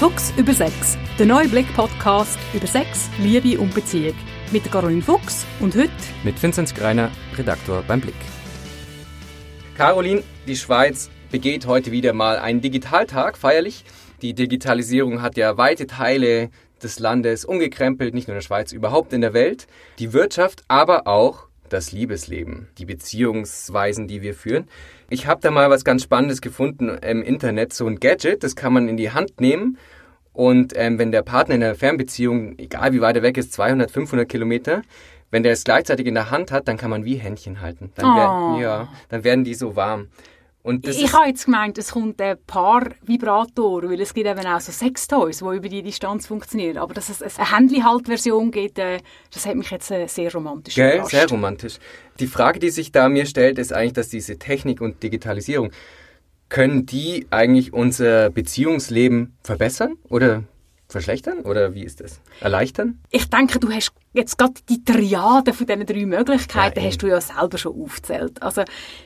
Fuchs über Sex, der neue Blick-Podcast über Sex, Liebe und Beziehung. Mit Caroline Fuchs und heute mit Vinzenz Greiner, Redaktor beim Blick. Caroline, die Schweiz begeht heute wieder mal einen Digitaltag feierlich. Die Digitalisierung hat ja weite Teile des Landes umgekrempelt, nicht nur in der Schweiz, überhaupt in der Welt. Die Wirtschaft, aber auch das Liebesleben, die Beziehungsweisen, die wir führen. Ich habe da mal was ganz Spannendes gefunden im Internet, so ein Gadget, das kann man in die Hand nehmen und ähm, wenn der Partner in einer Fernbeziehung, egal wie weit er weg ist, 200, 500 Kilometer, wenn der es gleichzeitig in der Hand hat, dann kann man wie Händchen halten. Dann, oh. wär, ja, dann werden die so warm. Und ich habe jetzt gemeint, es kommt ein Paar-Vibrator, weil es gibt eben auch so Sextoys, die über die Distanz funktionieren. Aber dass es eine Handyhaltversion gibt, äh, das hat mich jetzt äh, sehr romantisch Gell, überrascht. sehr romantisch. Die Frage, die sich da mir stellt, ist eigentlich, dass diese Technik und Digitalisierung, können die eigentlich unser Beziehungsleben verbessern oder verschlechtern? Oder wie ist das? Erleichtern? Ich denke, du hast Jetzt gerade die Triade von diesen drei Möglichkeiten ja, hast du ja selber schon aufgezählt. Also,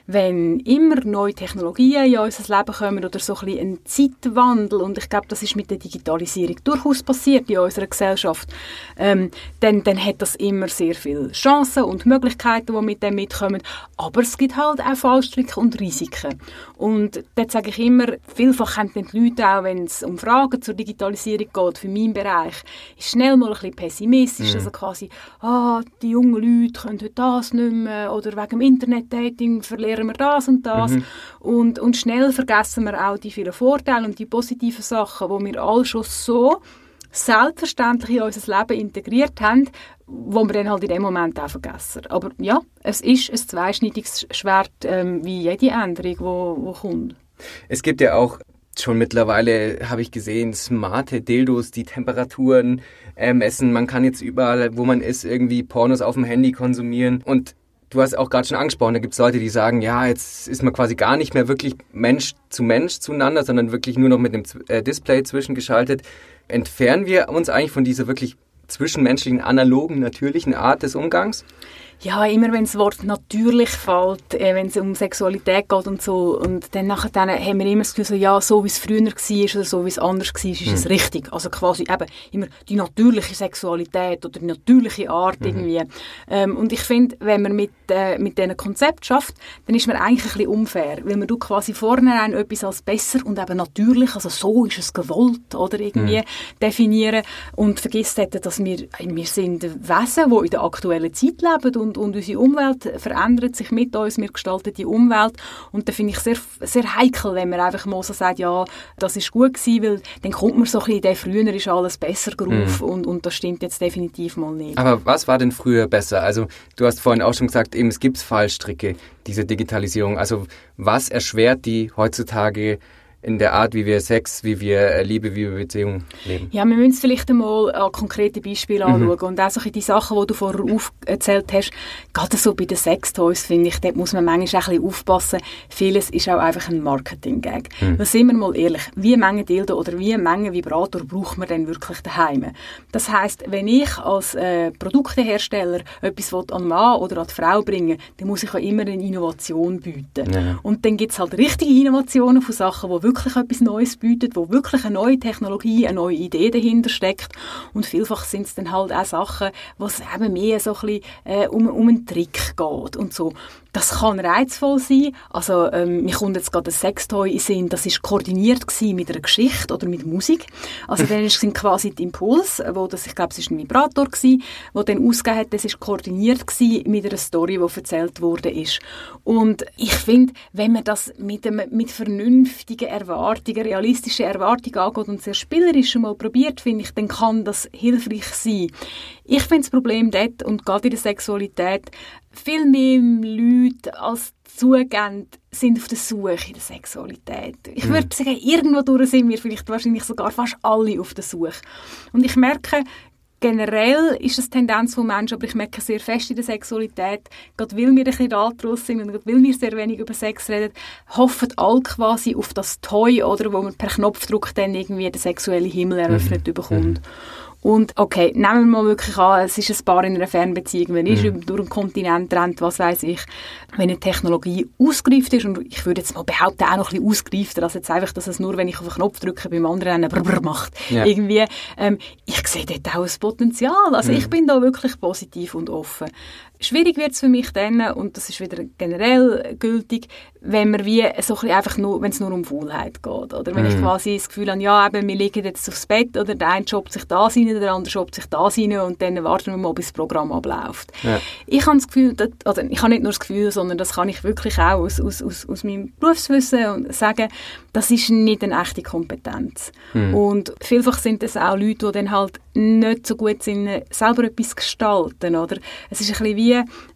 wenn immer neue Technologien in unser Leben kommen oder so ein, bisschen ein Zeitwandel, und ich glaube, das ist mit der Digitalisierung durchaus passiert in unserer Gesellschaft, ähm, dann, dann hat das immer sehr viele Chancen und Möglichkeiten, die mit dem mitkommen. Aber es gibt halt auch Fallstricke und Risiken. Und dort sage ich immer, vielfach haben die Leute auch, wenn es um Fragen zur Digitalisierung geht, für meinen Bereich, ist schnell mal ein bisschen pessimistisch. Mhm. Also quasi, ah, die jungen Leute können heute das nicht mehr oder wegen dem Internetdating verlieren wir das und das. Mhm. Und, und schnell vergessen wir auch die vielen Vorteile und die positiven Sachen, die wir alle schon so selbstverständlich in unser Leben integriert haben, wo wir dann halt in dem Moment auch vergessen. Aber ja, es ist ein zweischneidiges Schwert, ähm, wie jede Änderung, die kommt. Es gibt ja auch schon mittlerweile, habe ich gesehen, smarte Dildos, die Temperaturen äh, messen. Man kann jetzt überall, wo man ist, irgendwie Pornos auf dem Handy konsumieren. Und du hast auch gerade schon angesprochen, da gibt es Leute, die sagen, ja, jetzt ist man quasi gar nicht mehr wirklich Mensch zu Mensch zueinander, sondern wirklich nur noch mit dem äh, Display zwischengeschaltet. Entfernen wir uns eigentlich von dieser wirklich zwischenmenschlichen, analogen, natürlichen Art des Umgangs? ja, immer wenn das Wort natürlich fällt, äh, wenn es um Sexualität geht und so, und dann nachher dann haben wir immer das Gefühl, so, ja, so wie es früher war oder so wie es anders war, ist mhm. es richtig. Also quasi eben immer die natürliche Sexualität oder die natürliche Art mhm. irgendwie. Ähm, und ich finde, wenn man mit, äh, mit diesem Konzept schafft, dann ist man eigentlich ein bisschen unfair, weil man du quasi vornherein etwas als besser und eben natürlich, also so ist es gewollt, oder irgendwie mhm. definieren und vergisst hätte, dass wir, wir sind Wesen, die in der aktuellen Zeit leben und, und unsere Umwelt verändert sich mit uns, wir gestalten die Umwelt und da finde ich sehr, sehr heikel, wenn man einfach mal so sagt, ja, das ist gut gewesen, weil dann kommt man so ein bisschen in den früher ist alles besser Geruf mhm. und, und das stimmt jetzt definitiv mal nicht. Aber was war denn früher besser? Also du hast vorhin auch schon gesagt, eben es gibt Fallstricke, diese Digitalisierung. Also was erschwert die heutzutage in der Art, wie wir Sex, wie wir äh, Liebe, wie wir Beziehungen leben. Ja, wir müssen es vielleicht einmal an konkrete Beispiele mhm. anschauen. Und auch so die Sachen, die du vorher aufgezählt hast, gerade so bei den Sextoys, finde ich, dort muss man manchmal ein bisschen aufpassen. Vieles ist auch einfach ein Marketing-Gag. Mhm. Da sind wir mal ehrlich, wie Menge Dildo oder wie Menge Vibrator braucht man denn wirklich daheim? Das heißt, wenn ich als äh, Produktehersteller etwas an den Mann oder an die Frau bringen dann muss ich auch immer eine Innovation bieten. Ja. Und dann gibt es halt richtige Innovationen von Sachen, die wirklich wirklich etwas Neues bietet, wo wirklich eine neue Technologie, eine neue Idee dahinter steckt. Und vielfach sind es dann halt auch Sachen, wo es eben mehr so ein bisschen äh, um, um einen Trick geht und so. Das kann reizvoll sein. Also, ähm, mir kommt jetzt gerade ein Sextoy in Sinn, das ist koordiniert mit einer Geschichte oder mit Musik. Also, dann sind quasi die Impulse, wo das, ich glaube, es ist ein Vibrator wo dann ausgegeben hat, das ist koordiniert mit einer Story, die erzählt wurde ist. Und ich finde, wenn man das mit, einem, mit vernünftigen Erwartungen, realistischen Erwartungen angeht und sehr spielerisch mal probiert, finde ich, dann kann das hilfreich sein. Ich finde das Problem dort und gerade in der Sexualität, viel mehr Leute als zugeben, sind auf der Suche in der Sexualität. Ich würde mhm. sagen, irgendwo durch sind wir vielleicht wahrscheinlich sogar fast alle auf der Suche. Und ich merke, generell ist das Tendenz von Menschen, aber ich merke sehr fest in der Sexualität, gerade weil wir ein bisschen ratlos sind und gerade weil wir sehr wenig über Sex reden, hoffen alle quasi auf das Toy, oder, wo man per Knopfdruck dann irgendwie den sexuellen Himmel eröffnet mhm. bekommt. Und okay, nehmen wir mal wirklich an, es ist ein Paar in einer Fernbeziehung, man ist mhm. durch einen Kontinent rennt, was weiß ich, wenn eine Technologie ausgereift ist, und ich würde jetzt mal behaupten, auch noch ein bisschen ausgereifter, als jetzt einfach, dass es nur, wenn ich auf den Knopf drücke, beim anderen einen Brrr macht. Ja. Irgendwie, ähm, ich sehe dort auch ein Potenzial. Also mhm. ich bin da wirklich positiv und offen. Schwierig wird es für mich dann, und das ist wieder generell gültig, wenn man wie so ein einfach nur, wenn es nur um Faulheit geht. Oder wenn mm. ich mhm. quasi das Gefühl habe, ja, eben, wir liegen jetzt aufs Bett, oder der eine jobbt sich da rein, der andere jobbt sich da rein, und dann warten wir mal, bis das Programm abläuft. Ja. Ich habe das Gefühl, dass, oder ich habe nicht nur das Gefühl, sondern das kann ich wirklich auch aus, aus, aus, aus meinem Berufswissen sagen, das ist nicht eine echte Kompetenz. Mm. Und vielfach sind es auch Leute, die dann halt nicht so gut sind, selber etwas gestalten, oder? Es ist ein bisschen wie,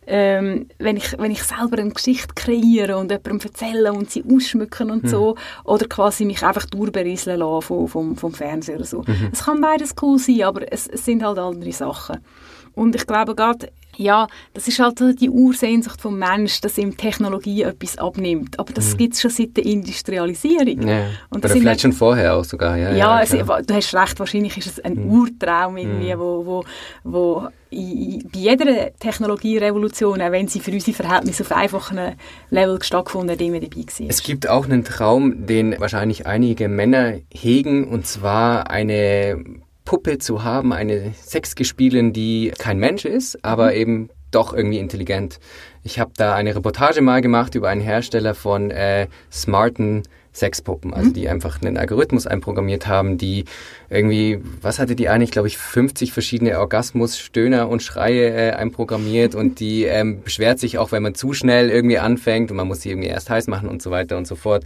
ähm, wenn, ich, wenn ich selber eine Geschichte kreiere und jemandem erzähle und sie ausschmücken und mhm. so, oder quasi mich einfach durchberieseln lassen vom, vom, vom Fernseher oder so. Mhm. Es kann beides cool sein, aber es, es sind halt andere Sachen. Und ich glaube gerade, ja, das ist halt die Ursehnsucht vom Mensch, dass ihm Technologie etwas abnimmt. Aber das mhm. gibt es schon seit der Industrialisierung. Ja. Und Oder vielleicht schon vorher auch sogar. Ja, ja, ja also, du hast recht, wahrscheinlich ist es ein mhm. Urtraum irgendwie, mhm. wo, wo, wo in, bei jeder Technologierevolution, auch wenn sie für unsere Verhältnisse auf einfachen Level stattgefunden hat, immer dabei war. Es gibt auch einen Traum, den wahrscheinlich einige Männer hegen, und zwar eine Puppe zu haben, eine Sexgespielin, die kein Mensch ist, aber mhm. eben doch irgendwie intelligent. Ich habe da eine Reportage mal gemacht über einen Hersteller von äh, smarten Sexpuppen, also mhm. die einfach einen Algorithmus einprogrammiert haben, die irgendwie, was hatte die eigentlich, glaube ich, 50 verschiedene Orgasmus, Stöhner und Schreie äh, einprogrammiert und die ähm, beschwert sich auch, wenn man zu schnell irgendwie anfängt und man muss sie irgendwie erst heiß machen und so weiter und so fort.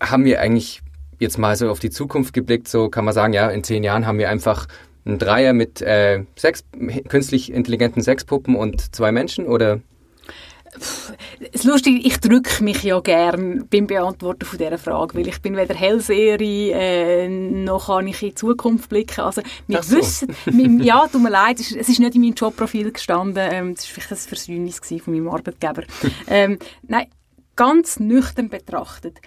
Haben wir eigentlich jetzt mal so auf die Zukunft geblickt, so kann man sagen, ja, in zehn Jahren haben wir einfach einen Dreier mit äh, sechs künstlich intelligenten Sexpuppen und zwei Menschen oder? Das Lustige, ich drücke mich ja gern beim Beantworten von dieser Frage, weil ich bin weder Hellseherin, äh, noch kann ich in die Zukunft blicken. Also, wir so. wissen, wir, ja, tut mir leid, es ist, nicht in meinem Jobprofil gestanden, ähm, das war vielleicht ein Versäumnis von meinem Arbeitgeber. ähm, nein, ganz nüchtern betrachtet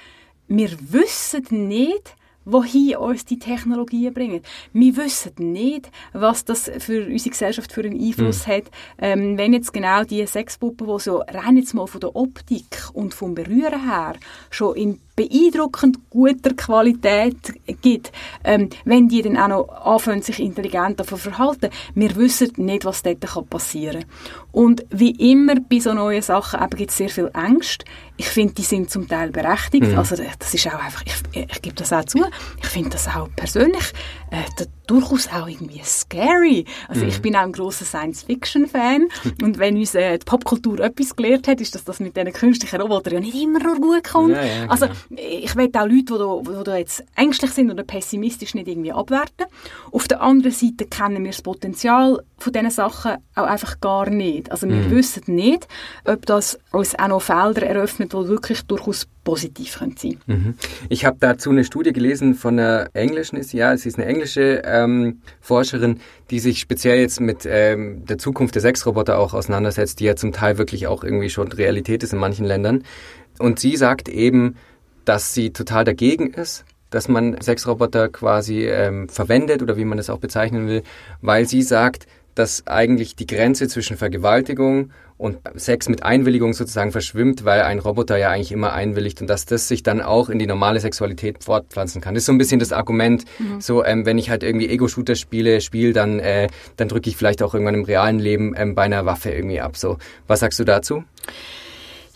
wir wissen nicht, wohin uns die Technologien bringen. Wir wissen nicht, was das für unsere Gesellschaft für einen Einfluss mhm. hat. Ähm, wenn jetzt genau die Sexpuppen, die so rein jetzt mal von der Optik und vom Berühren her schon in beeindruckend guter Qualität gibt, ähm, wenn die dann auch noch anfangen, sich intelligent davon verhalten. Wir wissen nicht, was dort passieren kann. Und wie immer bei so neuen Sachen gibt es sehr viel Angst. Ich finde, die sind zum Teil berechtigt. Mhm. Also das ist auch einfach, ich, ich gebe das auch zu, ich finde das auch persönlich äh, durchaus auch irgendwie scary. Also mhm. ich bin auch ein großer Science-Fiction-Fan und wenn uns äh, die Popkultur etwas gelehrt hat, ist, dass das mit diesen künstlichen Robotern ja nicht immer nur gut kommt. Ja, ja, also genau. ich will auch Leute, die die jetzt ängstlich sind oder pessimistisch nicht irgendwie abwerten. Auf der anderen Seite kennen wir das Potenzial von diesen Sachen auch einfach gar nicht. Also wir mhm. wissen nicht, ob das uns auch noch Felder eröffnet, die wirklich durchaus positiv sein können. Mhm. Ich habe dazu eine Studie gelesen von einer englischen, ja, es ist eine englische ähm, Forscherin, die sich speziell jetzt mit ähm, der Zukunft der Sexroboter auch auseinandersetzt, die ja zum Teil wirklich auch irgendwie schon Realität ist in manchen Ländern. Und sie sagt eben, dass sie total dagegen ist, dass man Sexroboter quasi ähm, verwendet oder wie man das auch bezeichnen will, weil sie sagt, dass eigentlich die Grenze zwischen Vergewaltigung und Sex mit Einwilligung sozusagen verschwimmt, weil ein Roboter ja eigentlich immer einwilligt und dass das sich dann auch in die normale Sexualität fortpflanzen kann. Das ist so ein bisschen das Argument, mhm. so ähm, wenn ich halt irgendwie Ego-Shooter spiele, spiele, dann, äh, dann drücke ich vielleicht auch irgendwann im realen Leben ähm, bei einer Waffe irgendwie ab. So, was sagst du dazu?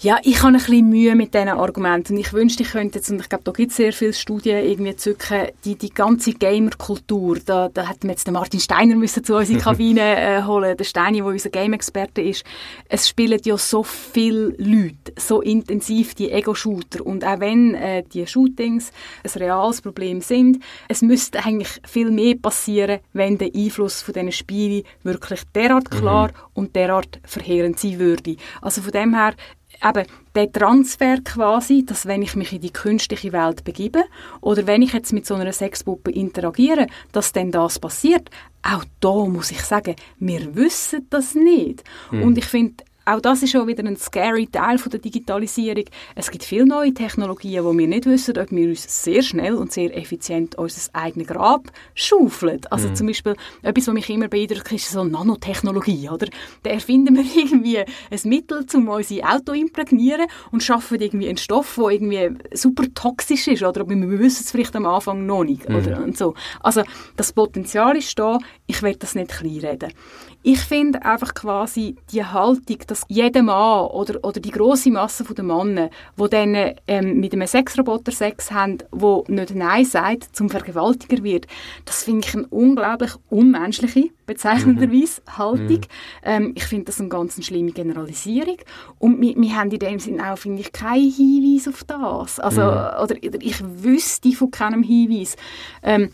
Ja, ich habe ein bisschen Mühe mit diesen Argumenten. Ich wünschte, ich könnte jetzt, und ich glaube, da gibt es sehr viele Studien, irgendwie zücken, die, die ganze Gamer-Kultur, da, da hätten wir jetzt den Martin Steiner müssen zu uns in die Kabine äh, holen, der Steini, der unser Game-Experte ist. Es spielen ja so viele Leute, so intensiv die Ego-Shooter. Und auch wenn äh, die Shootings ein reales Problem sind, es müsste eigentlich viel mehr passieren, wenn der Einfluss von diesen Spielen wirklich derart klar mhm. und derart verheerend sein würde. Also von dem her, eben der Transfer quasi, dass wenn ich mich in die künstliche Welt begebe oder wenn ich jetzt mit so einer Sexpuppe interagiere, dass dann das passiert, auch da muss ich sagen, wir wissen das nicht. Mhm. Und ich finde auch das ist schon wieder ein scary Teil von der Digitalisierung. Es gibt viele neue Technologien, wo wir nicht wissen, ob wir uns sehr schnell und sehr effizient unser eigenes Grab schaufeln. Also mhm. zum Beispiel, etwas, was mich immer beeindruckt, ist so Nanotechnologie, oder? Da erfinden wir irgendwie ein Mittel, um unser Auto zu imprägnieren und schaffen irgendwie einen Stoff, der irgendwie super toxisch ist, oder? Aber wir wissen es vielleicht am Anfang noch nicht, mhm. oder? Und so. Also, das Potenzial ist da, ich werde das nicht kleinreden. Ich finde einfach quasi die Haltung, dass jeder Mann oder, oder die große Masse der Männer, die dann ähm, mit einem Sexroboter Sex haben, wo nicht Nein sagt, zum Vergewaltiger wird, das finde ich eine unglaublich unmenschliche, bezeichnenderweise, mhm. Haltung. Mhm. Ähm, ich finde das eine ganz schlimme Generalisierung. Und wir, wir haben in dem Sinne auch, finde ich, keinen Hinweis auf das. Also, mhm. oder, ich wüsste von keinem Hinweis. Ähm,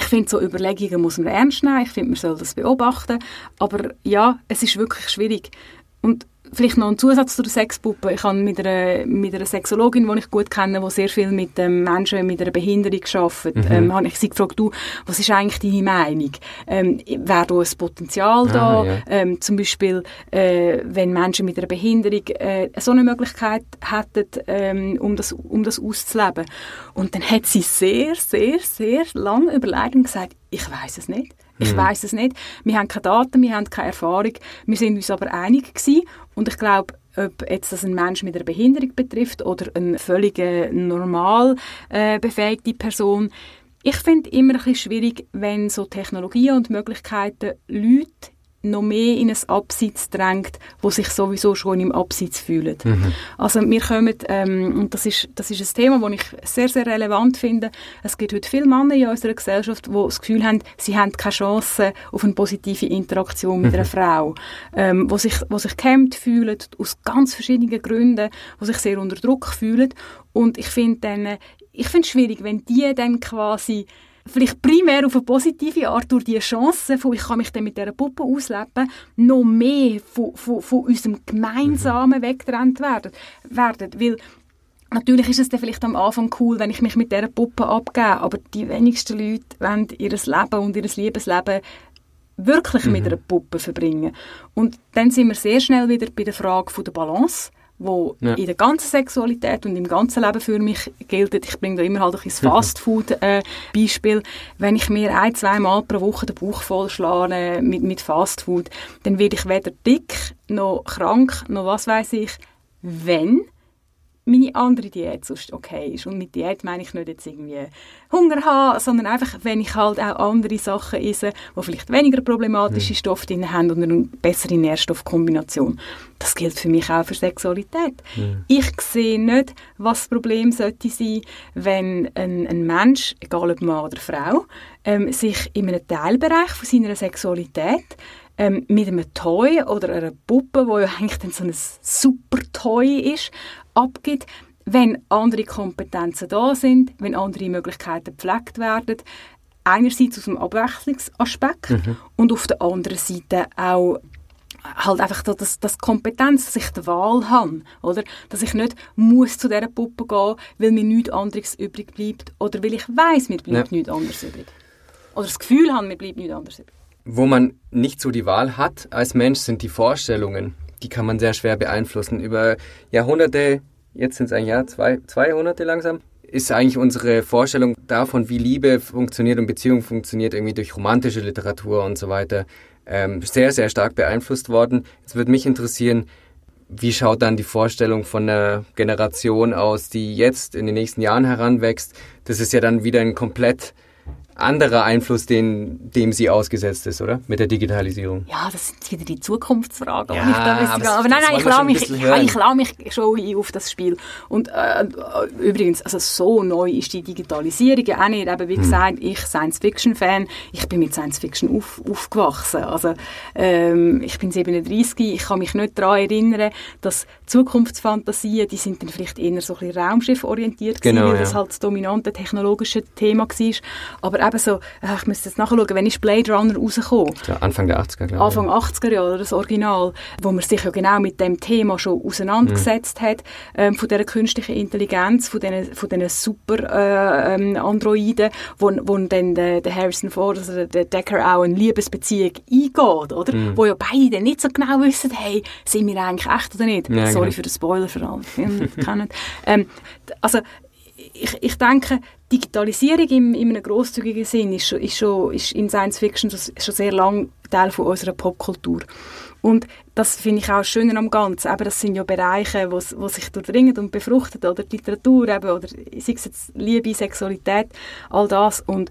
ich finde, so Überlegungen muss man ernst nehmen. Ich finde, man soll das beobachten. Aber ja, es ist wirklich schwierig. Und Vielleicht noch ein Zusatz zu der Sexpuppe. Ich habe mit einer, mit einer Sexologin, die ich gut kenne, die sehr viel mit ähm, Menschen mit einer Behinderung arbeitet, mhm. ähm, habe ich sie gefragt, du, was ist eigentlich deine Meinung? Ähm, Wäre da ein Potenzial ah, da? Ja. Ähm, zum Beispiel, äh, wenn Menschen mit einer Behinderung äh, so eine Möglichkeit hätten, ähm, um, das, um das auszuleben. Und dann hat sie sehr, sehr, sehr lange überlegt und gesagt, ich weiß es nicht. Ich mhm. weiß es nicht. Wir haben keine Daten, wir haben keine Erfahrung. Wir sind uns aber einig gewesen. Und ich glaube, ob jetzt das ein Mensch mit einer Behinderung betrifft oder eine völlig normal äh, befähigte Person, ich finde immer ein bisschen schwierig, wenn so Technologien und Möglichkeiten Leute noch mehr in ein Abseits drängt, wo sich sowieso schon im Abseits fühlen. Mhm. Also wir kommen, ähm, und das ist, das ist ein Thema, das ich sehr, sehr relevant finde, es gibt heute viele Männer in unserer Gesellschaft, die das Gefühl haben, sie haben keine Chance auf eine positive Interaktion mit mhm. einer Frau, ähm, wo sich, wo sich gehemmt fühlen, aus ganz verschiedenen Gründen, wo sich sehr unter Druck fühlen und ich finde dann, ich finde es schwierig, wenn die dann quasi vielleicht primär auf eine positive Art durch die Chance, von ich kann mich dann mit dieser Puppe ausleben, noch mehr von, von, von unserem Gemeinsamen mhm. weggetrennt werden. werden. Weil Natürlich ist es dann vielleicht am Anfang cool, wenn ich mich mit dieser Puppe abgebe, aber die wenigsten Leute wollen ihr Leben und ihr Liebesleben wirklich mhm. mit einer Puppe verbringen. Und dann sind wir sehr schnell wieder bei der Frage von der Balance wo ja. in der ganzen Sexualität und im ganzen Leben für mich gilt. Ich bringe da immer halt ein Fastfood-Beispiel. Äh, Wenn ich mir ein, zwei Mal pro Woche den Bauch vollschlage äh, mit, mit Fastfood, dann werde ich weder dick, noch krank, noch was weiß ich, wenn meine andere Diät sonst okay ist. Und mit Diät meine ich nicht jetzt irgendwie Hunger haben, sondern einfach, wenn ich halt auch andere Sachen esse, die vielleicht weniger problematische mhm. Stoffe drin haben und eine bessere Nährstoffkombination. Das gilt für mich auch für Sexualität. Mhm. Ich sehe nicht, was das Problem sollte sein, wenn ein, ein Mensch, egal ob Mann oder Frau, ähm, sich in einem Teilbereich von seiner Sexualität ähm, mit einem Toy oder einer Puppe, wo ja eigentlich dann so ein super Toy ist, abgibt, wenn andere Kompetenzen da sind, wenn andere Möglichkeiten gepflegt werden. Einerseits aus dem Abwechslungsaspekt mhm. und auf der anderen Seite auch halt einfach so, dass, dass Kompetenz, dass ich die Wahl habe, oder? Dass ich nicht muss zu dieser Puppe gehen, weil mir nichts anderes übrig bleibt oder weil ich weiß, mir bleibt ja. nichts anderes übrig. Oder das Gefühl habe, mir bleibt nichts anderes übrig. Wo man nicht so die Wahl hat als Mensch, sind die Vorstellungen. Die kann man sehr schwer beeinflussen. Über Jahrhunderte jetzt sind es ein Jahr, zwei, zwei Jahrhunderte langsam, ist eigentlich unsere Vorstellung davon, wie Liebe funktioniert und Beziehung funktioniert, irgendwie durch romantische Literatur und so weiter, ähm, sehr, sehr stark beeinflusst worden. Jetzt würde mich interessieren, wie schaut dann die Vorstellung von einer Generation aus, die jetzt in den nächsten Jahren heranwächst? Das ist ja dann wieder ein komplett anderer Einfluss, den, dem sie ausgesetzt ist, oder? Mit der Digitalisierung. Ja, das sind wieder die Zukunftsfragen. Ja, aber, aber nein, nein, ich lasse mich, ich lasse mich schon ein auf das Spiel. Und äh, übrigens, also so neu ist die Digitalisierung ja auch nicht. Eben, wie hm. gesagt, ich Science-Fiction-Fan, ich bin mit Science-Fiction auf, aufgewachsen. Also ähm, ich bin 37, ich kann mich nicht daran erinnern, dass Zukunftsfantasien, die sind dann vielleicht eher so ein bisschen raumschifforientiert genau, gewesen, weil ja. das halt das dominante technologische Thema war. Aber eben so, ich müsste jetzt nachschauen, wenn ist Blade Runner rausgekommen? Ja, Anfang der 80er, glaube ich. Anfang 80er Jahre, das Original, wo man sich ja genau mit dem Thema schon auseinandergesetzt mhm. hat, ähm, von dieser künstlichen Intelligenz, von diesen, von diesen super äh, ähm, Androiden, wo, wo dann der, der Harrison Ford, also der Decker auch eine Liebesbeziehung eingeht, oder? Mhm. Wo ja beide nicht so genau wissen, hey, sind wir eigentlich echt oder nicht? Ja, Sorry genau. für den Spoiler für alle, die kennen. Ähm, also, ich, ich denke, Digitalisierung im, in einem grosszügigen Sinn ist, schon, ist, schon, ist in Science Fiction schon, schon sehr lang Teil von unserer Popkultur. Und das finde ich auch schöner am Ganzen. Aber das sind ja Bereiche, wo sich durchdringen und befruchten, oder die Literatur eben, oder sei es jetzt Liebe, Sexualität, all das. Und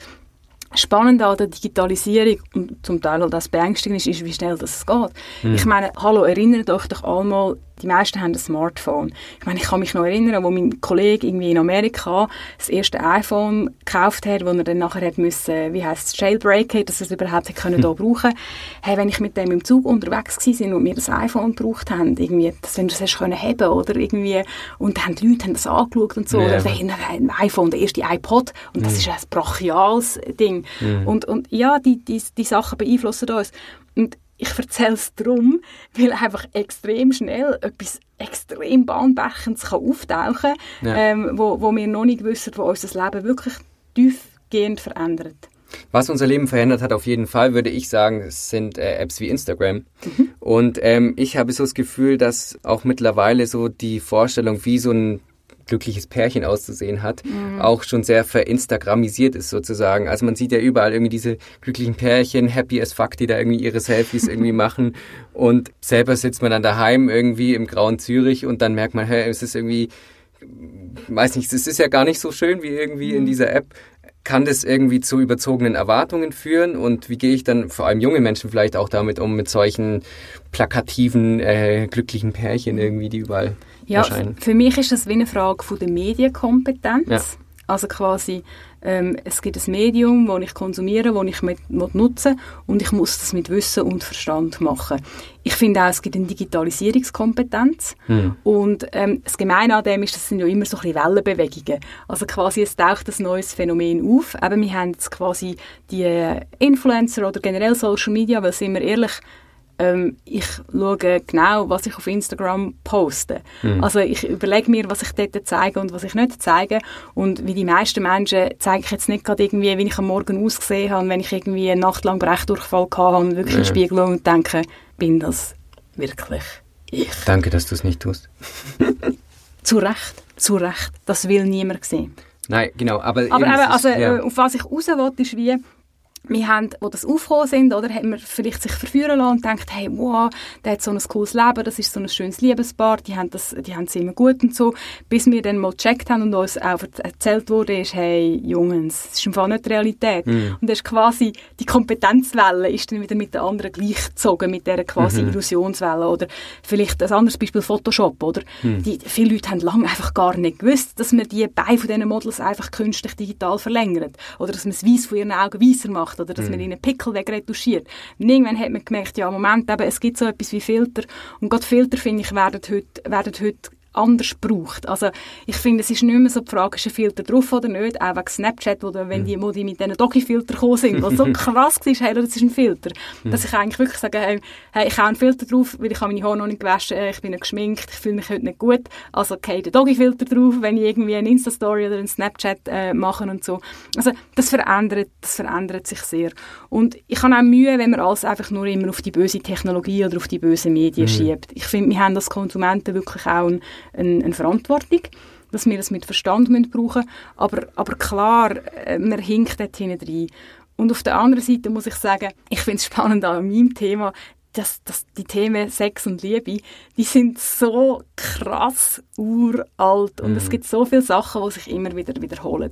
spannend an der Digitalisierung und zum Teil auch das beängstigend ist, ist, wie schnell das geht. Mhm. Ich meine, hallo, erinnert euch doch einmal die meisten haben ein Smartphone. Ich meine, ich kann mich noch erinnern, wo mein Kollege irgendwie in Amerika das erste iPhone gekauft hat, wo er dann nachher hat müssen, wie heißt es, jailbreaken, dass er es überhaupt können hm. da brauchen. Hey, wenn ich mit dem im Zug unterwegs war und wir das iPhone gebraucht haben, irgendwie, dass wenn das hast können haben oder irgendwie, und dann die Leute haben das angeschaut und so, ja. oder dann ein iPhone, der erste iPod, und das mhm. ist ein brachiales Ding. Mhm. Und, und ja, die, die, die Sachen beeinflussen uns. Und ich erzähle es darum, weil einfach extrem schnell etwas extrem Bahnbrechendes kann auftauchen kann, ja. ähm, wo, wo wir noch nicht wissen, wo unser Leben wirklich tiefgehend verändert. Was unser Leben verändert hat, auf jeden Fall, würde ich sagen, sind äh, Apps wie Instagram. Mhm. Und ähm, ich habe so das Gefühl, dass auch mittlerweile so die Vorstellung, wie so ein glückliches Pärchen auszusehen hat, mhm. auch schon sehr verinstagrammisiert ist sozusagen. Also man sieht ja überall irgendwie diese glücklichen Pärchen, happy as fuck, die da irgendwie ihre Selfies irgendwie machen und selber sitzt man dann daheim irgendwie im grauen Zürich und dann merkt man, hey, es ist irgendwie, weiß nicht, es ist ja gar nicht so schön wie irgendwie mhm. in dieser App kann das irgendwie zu überzogenen Erwartungen führen und wie gehe ich dann vor allem junge Menschen vielleicht auch damit um mit solchen plakativen äh, glücklichen Pärchen irgendwie die überall ja, für mich ist das wie eine Frage von der Medienkompetenz. Ja. Also quasi, ähm, es gibt ein Medium, das ich konsumiere, das ich mit, nutze und ich muss das mit Wissen und Verstand machen. Ich finde auch, es gibt eine Digitalisierungskompetenz mhm. und ähm, das Gemeine an dem ist, das sind ja immer so ein bisschen Wellenbewegungen. Also quasi, es taucht ein neues Phänomen auf. Eben, wir haben jetzt quasi die Influencer oder generell Social Media, weil sind wir ehrlich, ähm, ich schaue genau, was ich auf Instagram poste. Mhm. Also ich überlege mir, was ich dort zeige und was ich nicht zeige. Und wie die meisten Menschen zeige ich jetzt nicht gerade irgendwie, wie ich am Morgen ausgesehen habe, wenn ich irgendwie eine Nacht lang Brechdurchfall hatte und wirklich ja. in den Spiegel und denke, bin das wirklich ich. Danke, dass du es nicht tust. zu Recht, zu Recht. Das will niemand sehen. Nein, genau. Aber, aber eben, also, ja. Äh, auf was ich raus will, ist wie, wir haben, wo das aufgekommen sind, oder, haben wir vielleicht sich verführen lassen und denkt, hey, wow, der hat so ein cooles Leben, das ist so ein schönes Liebespaar, die haben das, die haben es immer gut und so, bis wir dann mal gecheckt haben und uns auch erzählt wurde, ist, hey, Jungs, das ist im Fall nicht die Realität. Mhm. Und das ist quasi, die Kompetenzwelle ist dann wieder mit der anderen gleichgezogen, mit der quasi mhm. Illusionswelle, oder vielleicht ein anderes Beispiel Photoshop, oder? Mhm. Die, viele Leute haben lange einfach gar nicht gewusst, dass man die Beine von diesen Models einfach künstlich digital verlängert, oder dass man das Weiß von ihren Augen weißer macht, macht oder dass mhm. man ihnen Pickel wegretuschiert. Und irgendwann hat man gemerkt, ja, Moment, eben, es gibt so etwas wie Filter und gerade Filter, finde ich, werden heute, werden heute anders braucht. Also ich finde, es ist nicht mehr so die Frage, ist ein Filter drauf oder nicht, auch wegen Snapchat, wo, wenn die, wo die mit diesen Doki-Filter gekommen sind, was so krass war, hey, das ist ein Filter. Dass ich eigentlich wirklich sage, hey, hey ich habe einen Filter drauf, weil ich habe meine Haare noch nicht gewaschen, äh, ich bin nicht geschminkt, ich fühle mich heute nicht gut, also okay, den Doki-Filter drauf, wenn ich irgendwie eine Insta-Story oder einen Snapchat äh, mache und so. Also das verändert, das verändert sich sehr. Und ich habe auch Mühe, wenn man alles einfach nur immer auf die böse Technologie oder auf die bösen Medien mhm. schiebt. Ich finde, wir haben als Konsumenten wirklich auch ein eine, eine Verantwortung, dass wir das mit Verstand müssen brauchen aber, aber klar, äh, man hinkt dort hinten rein. Und auf der anderen Seite muss ich sagen, ich finde es spannend an meinem Thema, dass, dass die Themen Sex und Liebe, die sind so krass uralt und mhm. es gibt so viele Sachen, die sich immer wieder wiederholen.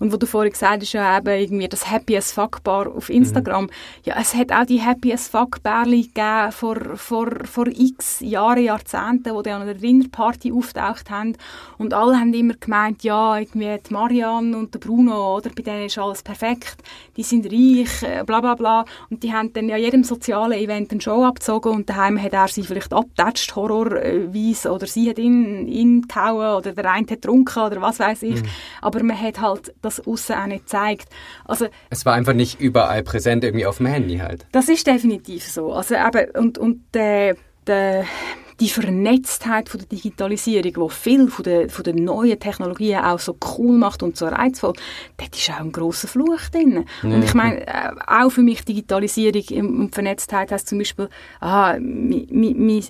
Und wo du vorhin gesagt hast, ja eben irgendwie das Happy as Fuck Bar auf Instagram, mhm. ja, es hat auch die Happy as Fuck Bärli gegeben vor, vor, vor x Jahren, Jahrzehnten, wo die an einer Dinnerparty auftaucht haben und alle haben immer gemeint, ja, irgendwie die Marianne und der Bruno, oder, bei denen ist alles perfekt, die sind reich, äh, bla bla bla und die haben dann ja jedem sozialen Event einen Show abgezogen und daheim hat er sie vielleicht abgetatscht, horrorweise, oder sie hat ihn, gehauen oder der eine hat getrunken oder was weiß ich. Mhm. Aber man hat halt das aussen auch nicht gezeigt. Also, es war einfach nicht überall präsent irgendwie auf dem Handy halt. Das ist definitiv so. Also eben, und, und der, der die Vernetztheit von der Digitalisierung, die viel von den, von den neuen Technologien auch so cool macht und so reizvoll, dort ist auch ein grosser Fluch drin. Ja. Und ich meine, äh, auch für mich Digitalisierung und Vernetztheit heißt zum Beispiel, aha, mein,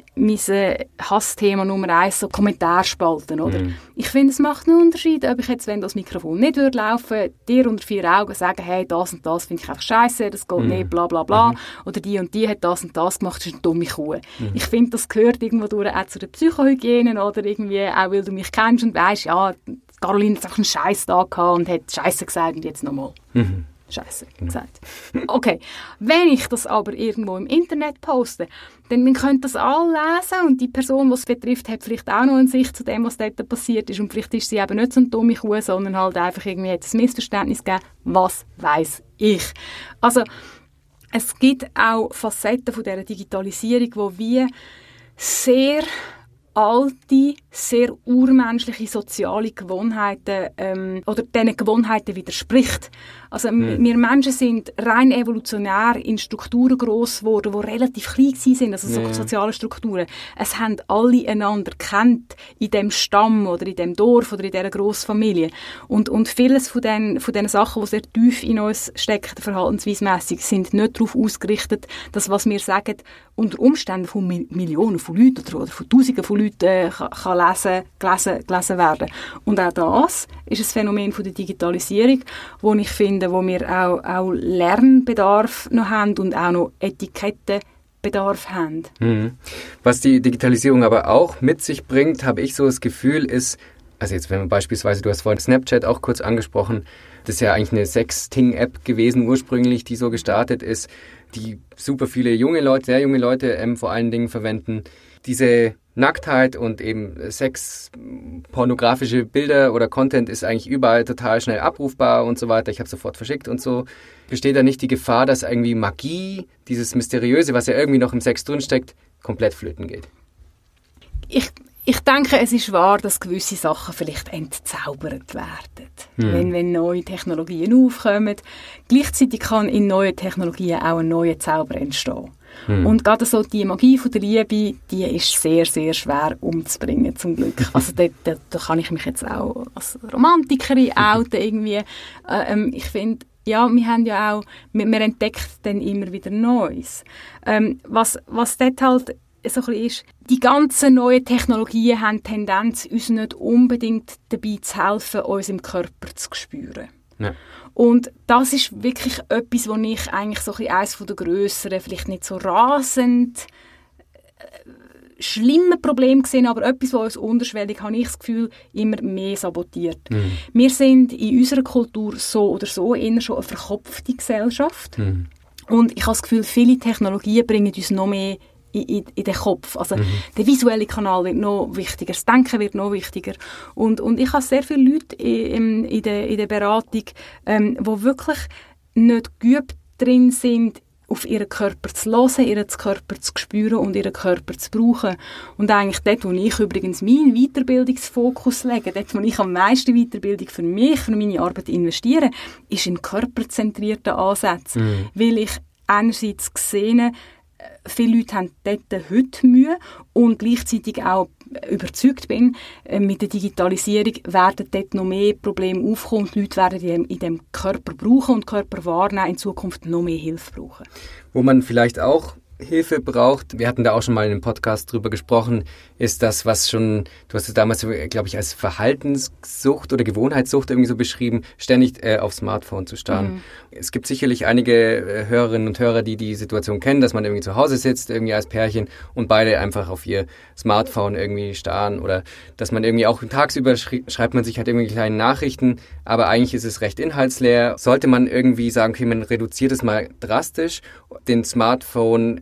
äh, Hassthema Nummer eins, so Kommentarspalten, oder? Mhm. Ich finde, es macht einen Unterschied, ob ich jetzt, wenn das Mikrofon nicht würde laufen, dir unter vier Augen sagen, hey, das und das finde ich einfach scheiße, das geht mhm. nicht, bla bla bla, mhm. oder die und die hat das und das gemacht, das ist eine dumme Kuh. Mhm. Ich finde, das gehört irgendwie irgendwo durch auch zu der Psychohygiene oder irgendwie auch, weil du mich kennst und weißt, ja, Caroline hat einen Scheiß da gehabt und hat Scheiße gesagt und jetzt nochmal. Mhm. Scheiße gesagt. Okay, wenn ich das aber irgendwo im Internet poste, dann, dann könnt das alle lesen und die Person, die es betrifft, hat vielleicht auch noch eine Sicht zu dem, was dort passiert ist und vielleicht ist sie eben nicht so eine dumme Kuh, sondern halt einfach irgendwie hat ein Missverständnis gegeben. Was weiß ich? Also es gibt auch Facetten von dieser Digitalisierung, wo wir sehr alte, sehr urmenschliche soziale Gewohnheiten ähm, oder diesen Gewohnheiten widerspricht. Also mhm. wir Menschen sind rein evolutionär in Strukturen groß geworden, die relativ klein sind, also so soziale Strukturen. Es haben alle einander kennt in dem Stamm oder in dem Dorf oder in dieser Großfamilie. Und, und vieles von den, von den Sachen, die sehr tief in uns stecken, verhaltensweismässig, sind nicht darauf ausgerichtet, dass was wir sagen, unter Umständen von Millionen von Leuten oder, oder von Tausenden von Leuten äh, kann, lesen, gelesen, gelesen werden. Und auch das ist ein Phänomen von der Digitalisierung, wo ich finde, wo wir auch, auch Lernbedarf noch haben und auch noch Etikettenbedarf haben. Mhm. Was die Digitalisierung aber auch mit sich bringt, habe ich so das Gefühl, ist, also jetzt wenn man beispielsweise, du hast vorhin Snapchat auch kurz angesprochen, das ist ja eigentlich eine Sexting-App gewesen ursprünglich, die so gestartet ist, die super viele junge Leute, sehr junge Leute ähm, vor allen Dingen verwenden. Diese Nacktheit und eben Sex, pornografische Bilder oder Content ist eigentlich überall total schnell abrufbar und so weiter. Ich habe sofort verschickt und so. Besteht da nicht die Gefahr, dass irgendwie Magie, dieses Mysteriöse, was ja irgendwie noch im Sex drinsteckt, komplett flöten geht? Ich, ich denke, es ist wahr, dass gewisse Sachen vielleicht entzaubert werden, hm. wenn, wenn neue Technologien aufkommen. Gleichzeitig kann in neuen Technologien auch ein neuer Zauber entstehen. Hm. Und gerade so die Magie von der Liebe, die ist sehr, sehr schwer umzubringen, zum Glück. Also da, da, da kann ich mich jetzt auch als Romantikerin outen irgendwie. Äh, ähm, ich finde, ja, wir haben ja auch, wir, wir entdecken dann immer wieder Neues. Ähm, was, was dort halt so ein bisschen ist, die ganzen neuen Technologien haben die Tendenz, uns nicht unbedingt dabei zu helfen, uns im Körper zu spüren. Ja. Und das ist wirklich etwas, wo ich eigentlich so ein eines der grösseren, vielleicht nicht so rasend äh, schlimme Probleme gesehen, aber etwas, was uns unterschwellig, habe ich das Gefühl, immer mehr sabotiert. Mhm. Wir sind in unserer Kultur so oder so eher schon eine verkopfte Gesellschaft. Mhm. Und ich habe das Gefühl, viele Technologien bringen uns noch mehr in, in, den Kopf. Also mhm. der visuelle Kanal wird noch wichtiger, das Denken wird noch wichtiger. Und, und ich habe sehr viele Leute in, in, der, in der Beratung, ähm, wo wirklich nicht geübt drin sind, auf ihren Körper zu hören, ihren Körper zu spüren und ihren Körper zu brauchen. Und eigentlich dort, wo ich übrigens meinen Weiterbildungsfokus lege, dort, wo ich am meisten Weiterbildung für mich, für meine Arbeit investiere, ist in körperzentrierten Ansätzen. Mhm. Weil ich einerseits gesehen viele Leute haben dort heute Mühe und gleichzeitig auch überzeugt bin, äh, mit der Digitalisierung werden dort noch mehr Probleme aufkommen und die Leute werden in dem Körper brauchen und Körper wahrnehmen, in Zukunft noch mehr Hilfe brauchen. Wo man vielleicht auch Hilfe braucht, wir hatten da auch schon mal in einem Podcast drüber gesprochen, ist das, was schon, du hast es damals, glaube ich, als Verhaltenssucht oder Gewohnheitssucht irgendwie so beschrieben, ständig äh, aufs Smartphone zu starren. Mhm. Es gibt sicherlich einige äh, Hörerinnen und Hörer, die die Situation kennen, dass man irgendwie zu Hause sitzt, irgendwie als Pärchen und beide einfach auf ihr Smartphone irgendwie starren oder dass man irgendwie auch tagsüber schreibt man sich halt irgendwie kleine Nachrichten, aber eigentlich ist es recht inhaltsleer. Sollte man irgendwie sagen, okay, man reduziert es mal drastisch, den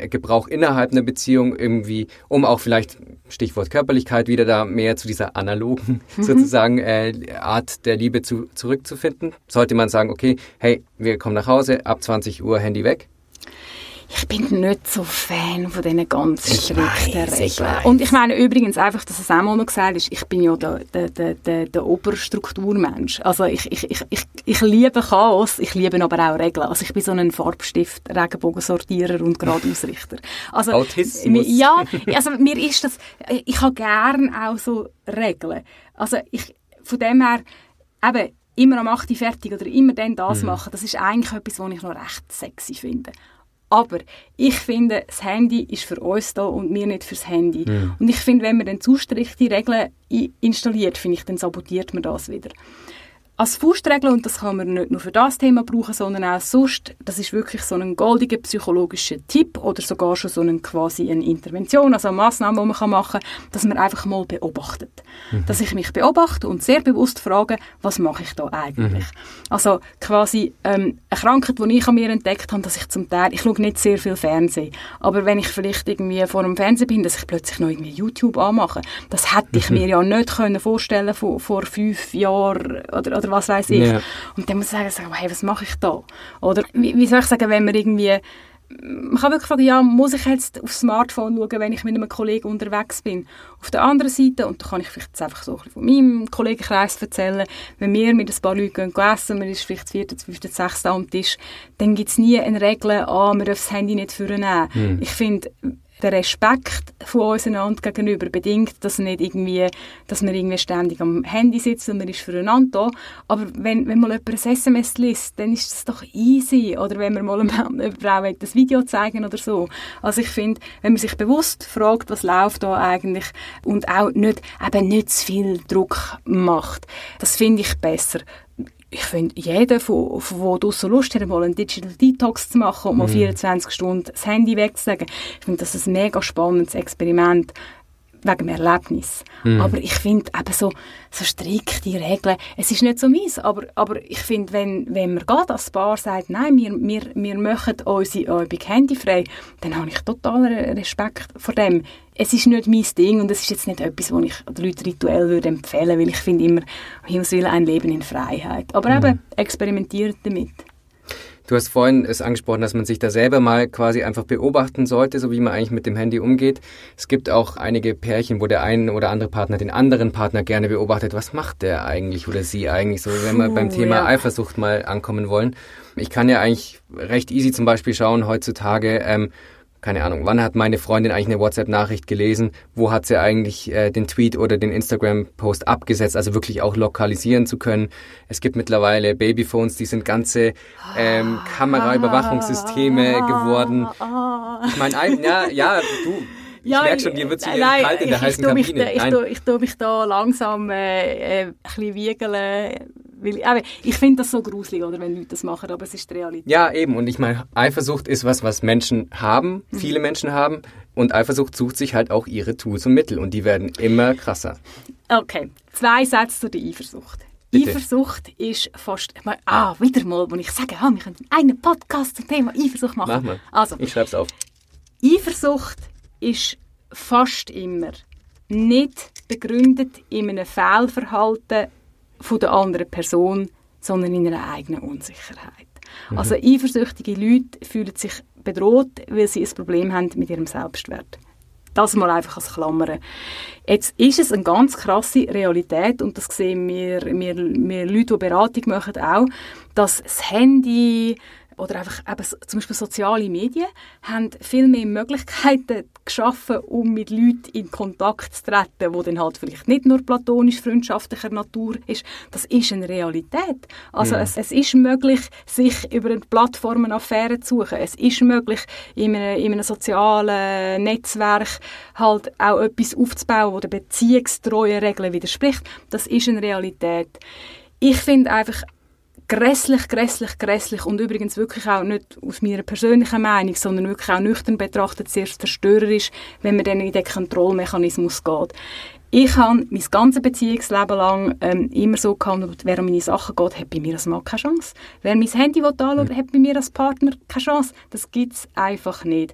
Smartphone-Gebrauch innerhalb einer Beziehung irgendwie, um auch vielleicht, Stichwort Körperlichkeit, wieder da mehr zu dieser analogen mhm. sozusagen äh, Art der Liebe zu, zurückzufinden? Sollte man sagen, okay, hey, wir kommen nach Hause, ab 20 Uhr Handy weg? Ich bin nicht so Fan von diesen ganz strikten Regeln. Und ich meine übrigens einfach, dass es auch mal noch gesagt ist, ich bin ja der, der, der, der, Oberstrukturmensch. Also ich, ich, ich, ich, ich liebe Chaos, ich liebe aber auch Regeln. Also ich bin so ein Farbstift, Regenbogensortierer und Gradausrichter. Also, Autismus. Ja, also mir ist das, ich habe gern auch so Regeln. Also ich, von dem her, eben, immer am 8 Uhr fertig oder immer dann das mhm. machen, das ist eigentlich etwas, was ich noch recht sexy finde. Aber ich finde, das Handy ist für uns da und wir nicht fürs Handy. Mhm. Und ich finde, wenn man dann zu strikte Regeln installiert, finde ich, dann sabotiert man das wieder als Faustregel, und das kann man nicht nur für das Thema brauchen, sondern auch sonst, das ist wirklich so ein goldiger psychologischer Tipp oder sogar schon so eine quasi eine Intervention, also eine Massnahme, die man machen kann, dass man einfach mal beobachtet. Mhm. Dass ich mich beobachte und sehr bewusst frage, was mache ich da eigentlich? Mhm. Also quasi ähm, eine Krankheit, die ich an mir entdeckt habe, dass ich zum Teil, ich schaue nicht sehr viel Fernsehen, aber wenn ich vielleicht irgendwie vor einem Fernseher bin, dass ich plötzlich noch irgendwie YouTube anmache, das hätte ich mhm. mir ja nicht können vorstellen vor, vor fünf Jahren oder, oder was weiß ich. Yeah. Und dann muss ich sagen, hey, was mache ich da? Oder wie, wie soll ich sagen, wenn man irgendwie man kann wirklich fragen, ja, muss ich jetzt aufs Smartphone schauen, wenn ich mit einem Kollegen unterwegs bin? Auf der anderen Seite, und da kann ich vielleicht jetzt einfach so ein bisschen von meinem Kollegenkreis erzählen, wenn wir mit ein paar Leuten gehen essen, man ist vielleicht das vierte, fünfte, sechste am Tisch, dann gibt es nie eine Regel, ah, man darf das Handy nicht vornehmen. Hm. Ich finde, der Respekt von uns einander gegenüber bedingt, dass nicht irgendwie, dass man irgendwie ständig am Handy sitzt und man ist füreinander da. Aber wenn, wenn mal jemand ein SMS liest, dann ist das doch easy. Oder wenn man mal Frau das Video zeigen oder so. Also ich finde, wenn man sich bewusst fragt, was läuft da eigentlich und auch nicht, eben nicht zu viel Druck macht, das finde ich besser ich finde, jeder, von, von draussen Lust hat, mal einen Digital Detox zu machen und mal 24 mhm. Stunden das Handy wegzulegen, ich finde das ein mega spannendes Experiment wegen dem Erlebnis. Mhm. Aber ich finde eben so, so strikte Regeln, es ist nicht so meins, aber, aber ich finde, wenn, wenn man gerade als Paar sagt, nein, wir, wir, wir machen unsere Übung handyfrei, dann habe ich total Respekt vor dem. Es ist nicht mein Ding und es ist jetzt nicht etwas, was ich den Leuten rituell würde empfehlen würde, weil ich finde immer, Himmels Willen, ein Leben in Freiheit. Aber mhm. eben, experimentiert damit. Du hast vorhin es angesprochen, dass man sich da selber mal quasi einfach beobachten sollte, so wie man eigentlich mit dem Handy umgeht. Es gibt auch einige Pärchen, wo der eine oder andere Partner den anderen Partner gerne beobachtet. Was macht der eigentlich oder sie eigentlich so, wenn wir beim Thema ja. Eifersucht mal ankommen wollen? Ich kann ja eigentlich recht easy zum Beispiel schauen heutzutage, ähm, keine Ahnung, wann hat meine Freundin eigentlich eine WhatsApp-Nachricht gelesen, wo hat sie eigentlich äh, den Tweet oder den Instagram-Post abgesetzt, also wirklich auch lokalisieren zu können. Es gibt mittlerweile Babyphones, die sind ganze ähm, Kameraüberwachungssysteme geworden. Ich meine, ja, ja, du, ich ja, merke schon, dir wird es kalt in der ich, heißen ich Kabine. ich, tue, ich tue mich da langsam äh, äh, ein bisschen wiegeln weil, aber ich finde das so gruselig, oder, wenn Leute das machen, aber es ist die Realität. Ja, eben. Und ich meine, Eifersucht ist was, was Menschen haben, mhm. viele Menschen haben. Und Eifersucht sucht sich halt auch ihre Tools und Mittel. Und die werden immer krasser. Okay, zwei Sätze zu der Eifersucht. Bitte. Eifersucht ist fast, ah, wieder mal, wo ich sage, ah, wir können einen Podcast zum Thema Eifersucht machen. Mach mal. Also, ich schreibe es auf. Eifersucht ist fast immer nicht begründet in einem Fehlverhalten von der anderen Person, sondern in einer eigenen Unsicherheit. Mhm. Also eifersüchtige Leute fühlen sich bedroht, weil sie ein Problem haben mit ihrem Selbstwert. Das mal einfach als Klammern. Jetzt ist es eine ganz krasse Realität und das sehen wir, wir, wir Leute, die Beratung machen, auch, dass das Handy, oder einfach eben zum Beispiel soziale Medien haben viel mehr Möglichkeiten geschaffen, um mit Leuten in Kontakt zu treten, wo dann halt vielleicht nicht nur platonisch freundschaftlicher Natur ist. Das ist eine Realität. Also mhm. es, es, ist möglich, sich über Plattformen Affären zu suchen. Es ist möglich, in einem, in einem sozialen Netzwerk halt auch etwas aufzubauen, wo der beziehungstreuen Regeln widerspricht. Das ist eine Realität. Ich finde einfach, grässlich, grässlich, grässlich und übrigens wirklich auch nicht aus meiner persönlichen Meinung, sondern wirklich auch nüchtern betrachtet sehr verstörerisch, wenn man dann in den Kontrollmechanismus geht. Ich habe mein ganzes Beziehungsleben lang ähm, immer so gehandelt, wer um meine Sachen geht, hat bei mir als Mann keine Chance. Wer mein Handy anschaut, mhm. hat bei mir als Partner keine Chance. Das gibt es einfach nicht.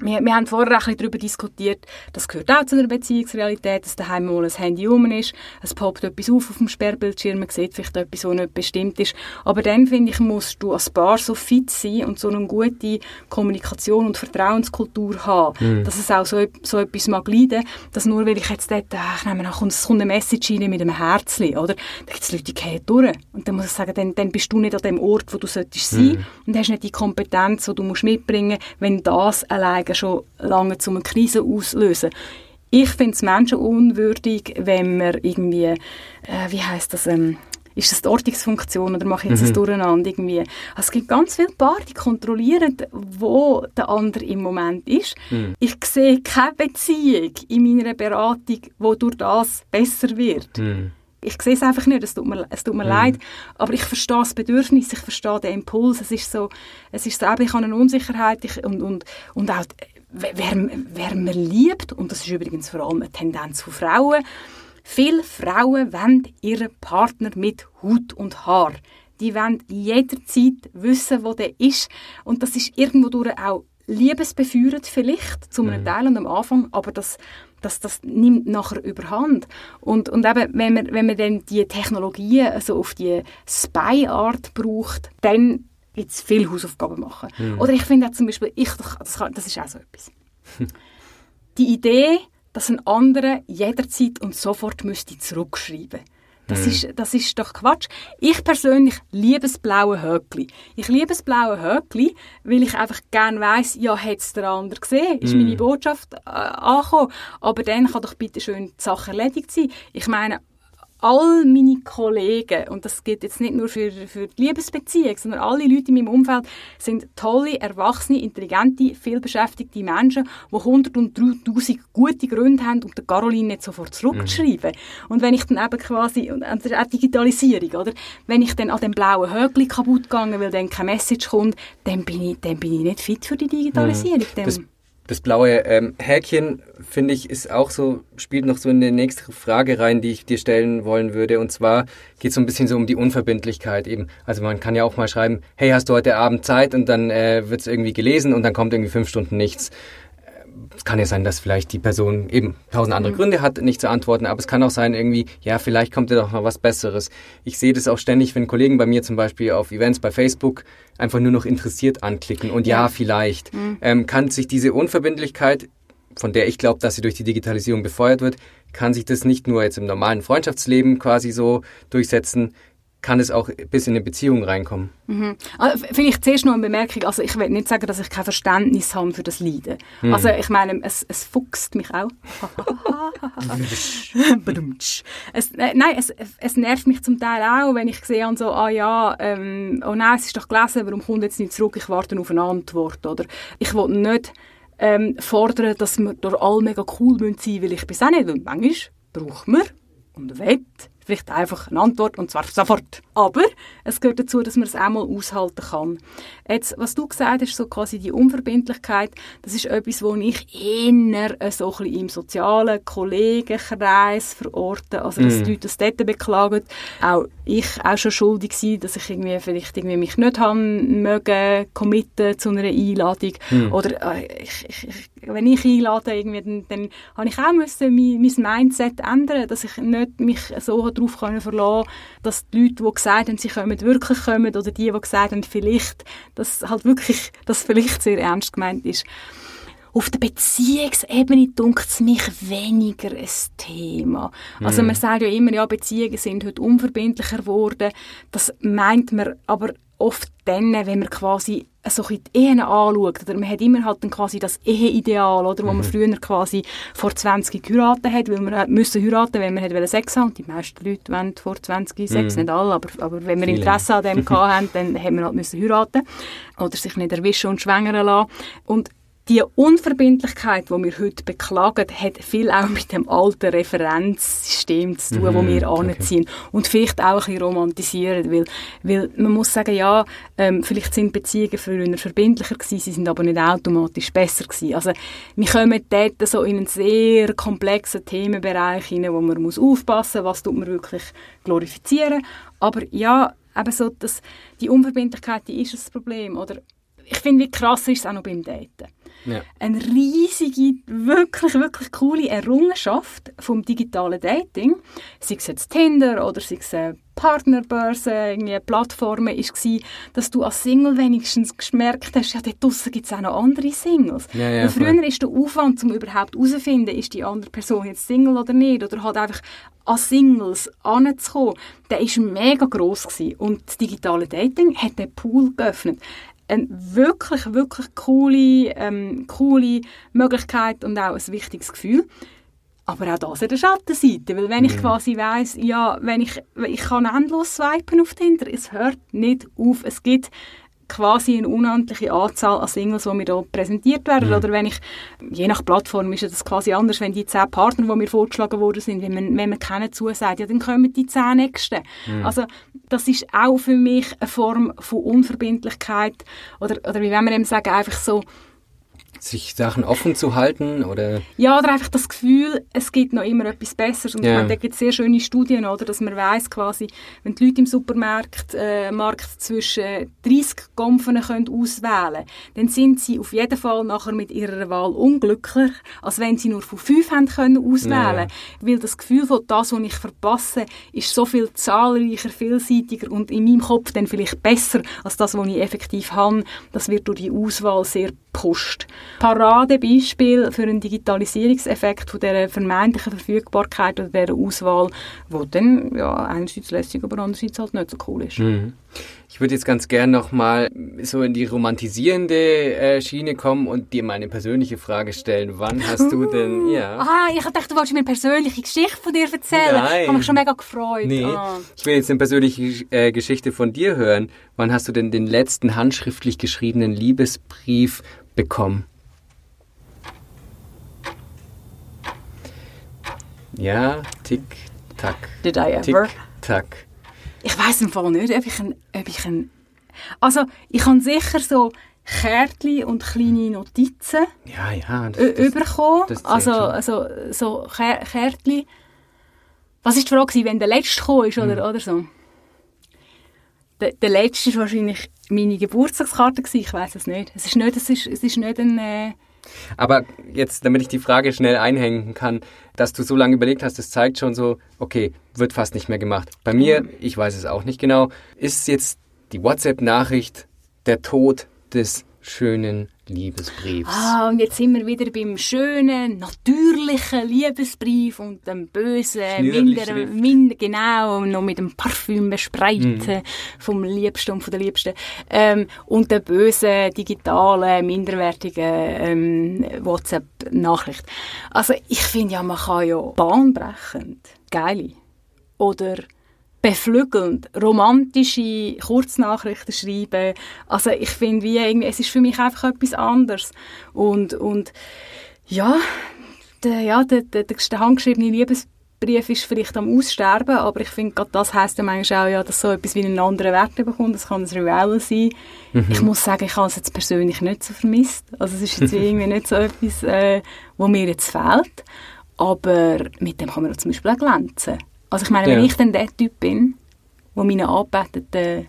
Wir, wir haben vorher ein bisschen darüber diskutiert, das gehört auch zu einer Beziehungsrealität, dass daheim mal ein Handy um ist, es poppt etwas auf auf dem Sperrbildschirm, man sieht vielleicht etwas, was nicht bestimmt ist. Aber dann, finde ich, musst du als Paar so fit sein und so eine gute Kommunikation und Vertrauenskultur haben, mhm. dass es auch so, so etwas mag leiden, dass nur weil ich jetzt dort, ach, ich nehme nach, es kommt eine Message rein mit einem Herzchen, oder? Da gibt es Leute, die gehen durch. Und dann muss ich sagen, dann, dann bist du nicht an dem Ort, wo du solltest sein mhm. und hast nicht die Kompetenz, die du musst mitbringen musst, wenn das allein Anzeigen schon lange zu einer Krise auslösen. Ich finde es menschenunwürdig, wenn man irgendwie, äh, wie heißt das, ähm, ist das die Ortungsfunktion oder mache ich jetzt mhm. das durcheinander irgendwie? Also es gibt ganz viele Paare, die kontrollieren, wo der andere im Moment ist. Mhm. Ich sehe keine Beziehung in meiner Beratung, wo durch das besser wird. Mhm. Ich sehe es einfach nicht, es tut mir, es tut mir mhm. leid, aber ich verstehe das Bedürfnis, ich verstehe den Impuls, es ist so, es ist so, ich habe eine Unsicherheit ich, und, und, und auch, wer, wer man liebt, und das ist übrigens vor allem eine Tendenz von Frauen, viele Frauen wollen ihren Partner mit Hut und Haar. Die wollen jederzeit wissen, wo der ist und das ist irgendwo durch auch liebesbefeuert vielleicht, zu einem mhm. Teil und am Anfang, aber das das, das nimmt nachher überhand. Und, und eben, wenn man, wenn man dann die Technologien also auf die Spy-Art braucht, dann gibt es viel Hausaufgaben machen. Mhm. Oder ich finde auch zum Beispiel, ich, das, kann, das ist auch so etwas. die Idee, dass ein anderer jederzeit und sofort müsste zurückschreiben das, mhm. ist, das ist doch Quatsch. Ich persönlich liebe das blaue Höckli. Ich liebe das blaue Höckli, weil ich einfach gerne weiss, ja, hat es der andere gesehen? Ist mhm. meine Botschaft äh, angekommen? Aber dann kann doch bitte schön die Sache erledigt sein. Ich meine, all meine Kollegen, und das gilt jetzt nicht nur für, für die Liebesbeziehung, sondern alle Leute in meinem Umfeld, sind tolle, erwachsene, intelligente, vielbeschäftigte Menschen, die hundert und dreitausend gute Gründe haben, um der Caroline nicht sofort zurückzuschreiben. Mhm. Und wenn ich dann eben quasi, und das ist auch Digitalisierung, oder? Wenn ich dann an dem blauen Höckli kaputt gegangen, weil dann keine Message kommt, dann bin ich, dann bin ich nicht fit für die Digitalisierung. Mhm. Das das blaue ähm, Häkchen, finde ich, ist auch so, spielt noch so in die nächste Frage rein, die ich dir stellen wollen würde. Und zwar geht es so ein bisschen so um die Unverbindlichkeit eben. Also man kann ja auch mal schreiben, hey, hast du heute Abend Zeit? Und dann äh, wird es irgendwie gelesen und dann kommt irgendwie fünf Stunden nichts es kann ja sein, dass vielleicht die Person eben tausend andere mhm. Gründe hat, nicht zu antworten, aber es kann auch sein irgendwie, ja, vielleicht kommt ja doch noch was Besseres. Ich sehe das auch ständig, wenn Kollegen bei mir zum Beispiel auf Events bei Facebook einfach nur noch interessiert anklicken und ja, ja vielleicht. Mhm. Ähm, kann sich diese Unverbindlichkeit, von der ich glaube, dass sie durch die Digitalisierung befeuert wird, kann sich das nicht nur jetzt im normalen Freundschaftsleben quasi so durchsetzen, kann es auch bis in eine Beziehung reinkommen. Mhm. Also, vielleicht zuerst noch eine Bemerkung. Also ich will nicht sagen, dass ich kein Verständnis habe für das Leiden. Mhm. Also ich meine, es, es fuchst mich auch. es, äh, nein, es, es nervt mich zum Teil auch, wenn ich sehe, so, ah ja, ähm, oh nein, es ist doch gelesen, warum kommt jetzt nicht zurück, ich warte auf eine Antwort. Oder ich will nicht ähm, fordern, dass wir durch alle mega cool sein müssen, weil ich bin auch nicht. Und manchmal braucht man und will vielleicht einfach eine Antwort und zwar sofort. Aber es gehört dazu, dass man es auch mal aushalten kann. Jetzt, was du gesagt hast, so quasi die Unverbindlichkeit, das ist etwas, wo ich eher so ein bisschen im sozialen Kollegenkreis verorte, also dass mm. die Leute das dort beklagen. Auch ich auch schon schuldig sein, dass ich irgendwie vielleicht irgendwie mich nicht haben mögen, committen zu einer Einladung. Mm. Oder äh, ich, ich, wenn ich einlade, irgendwie, dann, dann habe ich auch müssen mein, mein Mindset ändern, dass ich nicht mich so darauf verlassen dass die Leute, die gesagt haben, sie kommen, wirklich kommen, oder die, die gesagt haben, vielleicht, dass halt wirklich, das vielleicht sehr ernst gemeint ist. Auf der Beziehungsebene dunkt es mich weniger ein Thema. Also mm. man sagt ja immer, ja, Beziehungen sind heute unverbindlicher geworden. Das meint man aber oft dann, wenn man quasi so die Ehen anschaut, oder man hat immer halt dann quasi das Eheideal, oder, wo mhm. man früher quasi vor 20 geheiratet hat, weil man müssen heiraten, wenn man hat Sex haben. Die meisten Leute wollen vor 20 Sex, mhm. nicht alle, aber, aber wenn wir Interesse an dem hatten, dann haben wir halt müssen heiraten oder sich nicht erwischen und schwängern lassen. Und die Unverbindlichkeit, die wir heute beklagen, hat viel auch mit dem alten Referenzsystem zu tun, mhm, wo wir anziehen. Okay. Und vielleicht auch ein bisschen romantisieren, weil, weil man muss sagen, ja, ähm, vielleicht sind Beziehungen früher verbindlicher gewesen, sie sind aber nicht automatisch besser gewesen. Also, wir kommen dort so in einen sehr komplexen Themenbereich hinein, wo man muss aufpassen, was tut man wirklich glorifizieren. Aber ja, eben so, dass die Unverbindlichkeit, die ist das Problem, oder? Ich finde, wie krass ist es auch noch beim Daten Ja. Eine riesige, wirklich, wirklich coole Errungenschaft vom digitalen Dating, sei es jetzt Tinder oder sei es eine Partnerbörse, irgendwie Plattformen, war, dass du als Single wenigstens gemerkt hast, ja, dort draussen gibt es auch noch andere Singles. Ja, ja, früher ist der Aufwand, um überhaupt herauszufinden, ist die andere Person jetzt Single oder nicht, oder halt einfach an Singles anzukommen, der war mega gross gewesen. Und das digitale Dating hat den Pool geöffnet eine wirklich, wirklich coole, ähm, coole Möglichkeit und auch ein wichtiges Gefühl. Aber auch das an der Schattenseite, weil wenn ich mhm. quasi weiss, ja, wenn ich, ich kann endlos swipen auf Tinder, es hört nicht auf. Es gibt quasi eine unendliche Anzahl an Singles, die mir hier präsentiert werden. Mhm. Oder wenn ich, je nach Plattform ist das quasi anders, wenn die zehn Partner, die mir vorgeschlagen worden sind, wenn man, wenn man keinen zusagt, ja, dann kommen die zehn nächsten. Mhm. Also das ist auch für mich eine Form von Unverbindlichkeit oder, oder wie wenn man eben sagen, einfach so, sich Sachen offen zu halten oder ja oder einfach das Gefühl es gibt noch immer etwas Besseres und yeah. da gibt es sehr schöne Studien oder dass man weiß quasi wenn die Leute im Supermarkt äh, Markt zwischen 30 Gompfen können auswählen dann sind sie auf jeden Fall nachher mit ihrer Wahl unglücklicher als wenn sie nur von fünf haben können auswählen yeah. weil das Gefühl von das was ich verpasse ist so viel zahlreicher vielseitiger und in meinem Kopf dann vielleicht besser als das was ich effektiv habe das wird durch die Auswahl sehr pusht Paradebeispiel für einen Digitalisierungseffekt von dieser vermeintlichen Verfügbarkeit oder dieser Auswahl, wo dann ja, einerseits lässig, aber andererseits halt nicht so cool ist. Mhm. Ich würde jetzt ganz gern nochmal so in die romantisierende äh, Schiene kommen und dir meine persönliche Frage stellen. Wann hast du denn, ja? Ah, ich dachte, du wolltest mir eine persönliche Geschichte von dir erzählen. Nein. Ich habe mich schon mega gefreut. Nee, ah. ich will jetzt eine persönliche äh, Geschichte von dir hören. Wann hast du denn den letzten handschriftlich geschriebenen Liebesbrief bekommen? Ja, tick, tack. Did I ever? Tick, tack. Ich weiß im Fall nicht, ob ich ein, ob ich ein also ich habe sicher so Kärtchen und kleine Notizen ja, ja, das, bekommen. Das also, also so Kärtchen. Was war die Frage, wenn der letzte gekommen ist oder, hm. oder so? Der, der letzte war wahrscheinlich meine Geburtstagskarte Ich weiß es nicht. Es ist nicht, es ist, es ist nicht ein äh, aber jetzt, damit ich die Frage schnell einhängen kann, dass du so lange überlegt hast, das zeigt schon so, okay, wird fast nicht mehr gemacht. Bei mir, ich weiß es auch nicht genau, ist jetzt die WhatsApp-Nachricht der Tod des schönen Liebesbriefs. Ah, und jetzt sind wir wieder beim schönen, natürlichen Liebesbrief und dem bösen, minder, minder, genau, noch mit dem Parfüm bespreiten mm. vom Liebsten und von der Liebsten. Ähm, und der bösen, digitalen, minderwertigen ähm, WhatsApp-Nachricht. Also ich finde ja, man kann ja bahnbrechend, geile oder beflügelnd, romantische Kurznachrichten schreiben. Also ich finde, wie irgendwie, es ist für mich einfach etwas anderes. Und, und ja, der, ja, der, der, der handgeschriebene Liebesbrief ist vielleicht am Aussterben, aber ich finde, gerade das heisst ja manchmal auch, ja, dass so etwas wie einen anderen Wert bekommt. Das kann ein Reveal sein. Mhm. Ich muss sagen, ich habe es jetzt persönlich nicht so vermisst. Also es ist jetzt irgendwie nicht so etwas, äh, wo mir jetzt fehlt. Aber mit dem kann man zum Beispiel auch glänzen. Also ich meine, wenn ich dann der Typ bin, der meinen Anbeteten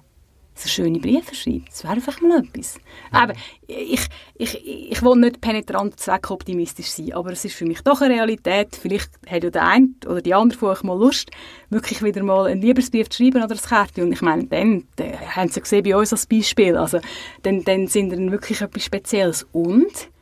so schöne Briefe schreibt, das wäre einfach mal etwas. Ja. Aber ich, ich, ich will nicht penetrant zweckoptimistisch sein, aber es ist für mich doch eine Realität. Vielleicht hat ja der eine oder die andere von euch mal Lust, wirklich wieder mal einen Liebesbrief zu schreiben oder ein Kärtchen. Und ich meine, dann, dann haben sie gesehen bei uns als Beispiel, also dann, dann sind dann wirklich etwas Spezielles. Und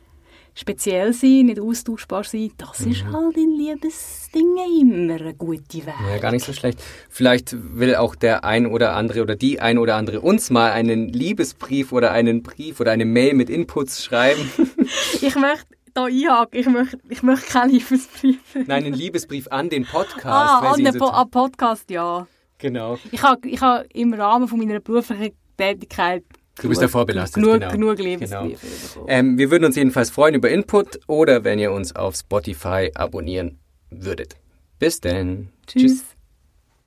speziell sein, nicht austauschbar sein, das mhm. ist halt in Liebesdingen immer eine gute Weg. Ja, gar nicht so schlecht. Vielleicht will auch der ein oder andere oder die ein oder andere uns mal einen Liebesbrief oder einen Brief oder eine Mail mit Inputs schreiben. ich möchte da einhaken. Ich möchte, ich möchte keinen Liebesbrief. Nein, einen Liebesbrief an den Podcast. Ah, an den po Podcast, ja. Genau. Ich habe ich ha im Rahmen von meiner beruflichen Tätigkeit Du bist ja vorbelastet, genug, genau. Lebensbriefe genau. Ähm, wir würden uns jedenfalls freuen über Input oder wenn ihr uns auf Spotify abonnieren würdet. Bis denn. Tschüss. Tschüss.